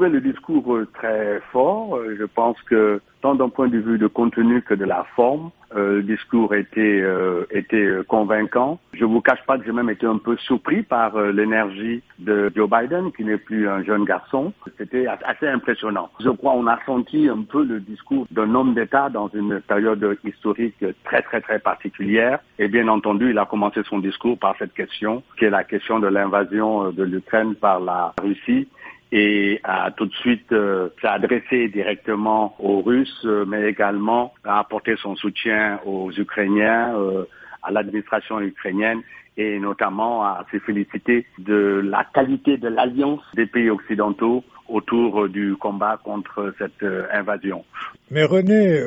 trouvé le discours euh, très fort. Euh, je pense que tant d'un point de vue de contenu que de la forme, euh, le discours était était convaincant. Je vous cache pas que j'ai même été un peu surpris par l'énergie de Joe Biden, qui n'est plus un jeune garçon. C'était assez impressionnant. Je crois on a senti un peu le discours d'un homme d'État dans une période historique très très très particulière. Et bien entendu, il a commencé son discours par cette question, qui est la question de l'invasion de l'Ukraine par la Russie et a tout de suite euh, s'adressé directement aux Russes, euh, mais également a apporté son soutien aux Ukrainiens, euh, à l'administration ukrainienne et notamment à se féliciter de la qualité de l'alliance des pays occidentaux autour du combat contre cette invasion. Mais René,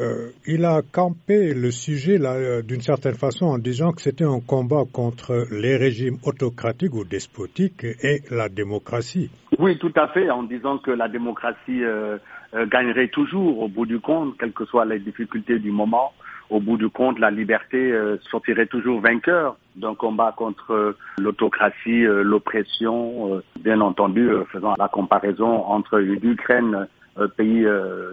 il a campé le sujet là d'une certaine façon en disant que c'était un combat contre les régimes autocratiques ou despotiques et la démocratie. Oui, tout à fait, en disant que la démocratie euh, euh, gagnerait toujours au bout du compte, quelles que soient les difficultés du moment. Au bout du compte, la liberté euh, sortirait toujours vainqueur d'un combat contre l'autocratie, l'oppression, bien entendu, faisant la comparaison entre l'Ukraine, pays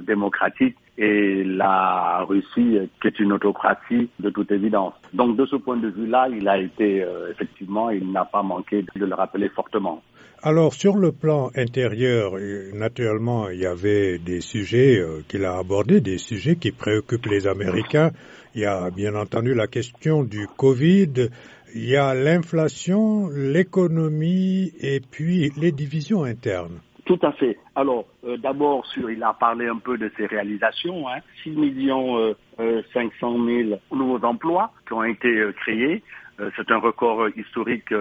démocratique, et la Russie, qui est une autocratie de toute évidence. Donc de ce point de vue-là, il a été, effectivement, il n'a pas manqué de le rappeler fortement. Alors, sur le plan intérieur, euh, naturellement, il y avait des sujets euh, qu'il a abordés, des sujets qui préoccupent les Américains. Il y a bien entendu la question du Covid, il y a l'inflation, l'économie et puis les divisions internes. Tout à fait. Alors, euh, d'abord, il a parlé un peu de ses réalisations. Hein. 6 millions 500 000 nouveaux emplois qui ont été créés. C'est un record historique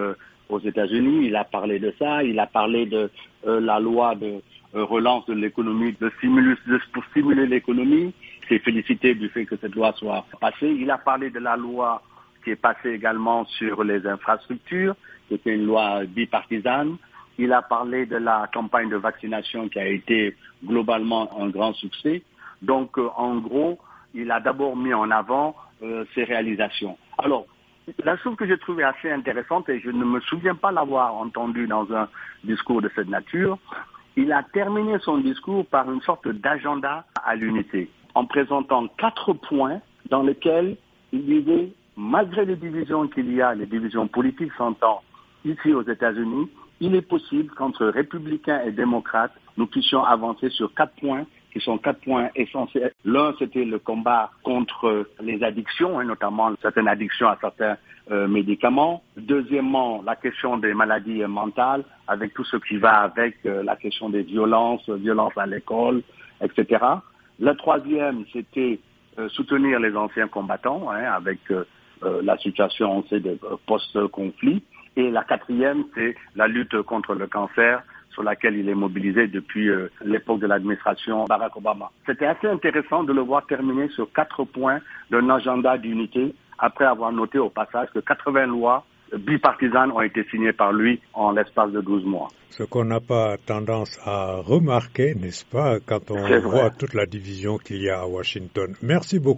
aux États-Unis. Il a parlé de ça. Il a parlé de euh, la loi de euh, relance de l'économie, de pour stimuler l'économie. Il s'est félicité du fait que cette loi soit passée. Il a parlé de la loi qui est passée également sur les infrastructures, qui était une loi bipartisane. Il a parlé de la campagne de vaccination qui a été globalement un grand succès. Donc, euh, en gros, il a d'abord mis en avant ses réalisations. Alors, la chose que j'ai trouvée assez intéressante, et je ne me souviens pas l'avoir entendu dans un discours de cette nature, il a terminé son discours par une sorte d'agenda à l'unité, en présentant quatre points dans lesquels il disait, malgré les divisions qu'il y a, les divisions politiques s'entend ici aux États-Unis, il est possible qu'entre républicains et démocrates, nous puissions avancer sur quatre points qui sont quatre points essentiels. L'un, c'était le combat contre les addictions, et notamment certaines addictions à certains euh, médicaments. Deuxièmement, la question des maladies mentales, avec tout ce qui va avec euh, la question des violences, violences à l'école, etc. Le troisième, c'était euh, soutenir les anciens combattants, hein, avec la situation de post-conflit. Et la quatrième, c'est la lutte contre le cancer sur laquelle il est mobilisé depuis euh, l'époque de l'administration Barack Obama. C'était assez intéressant de le voir terminer sur quatre points d'un agenda d'unité après avoir noté au passage que 80 lois bipartisanes ont été signées par lui en l'espace de 12 mois. Ce qu'on n'a pas tendance à remarquer, n'est-ce pas, quand on voit toute la division qu'il y a à Washington. Merci beaucoup.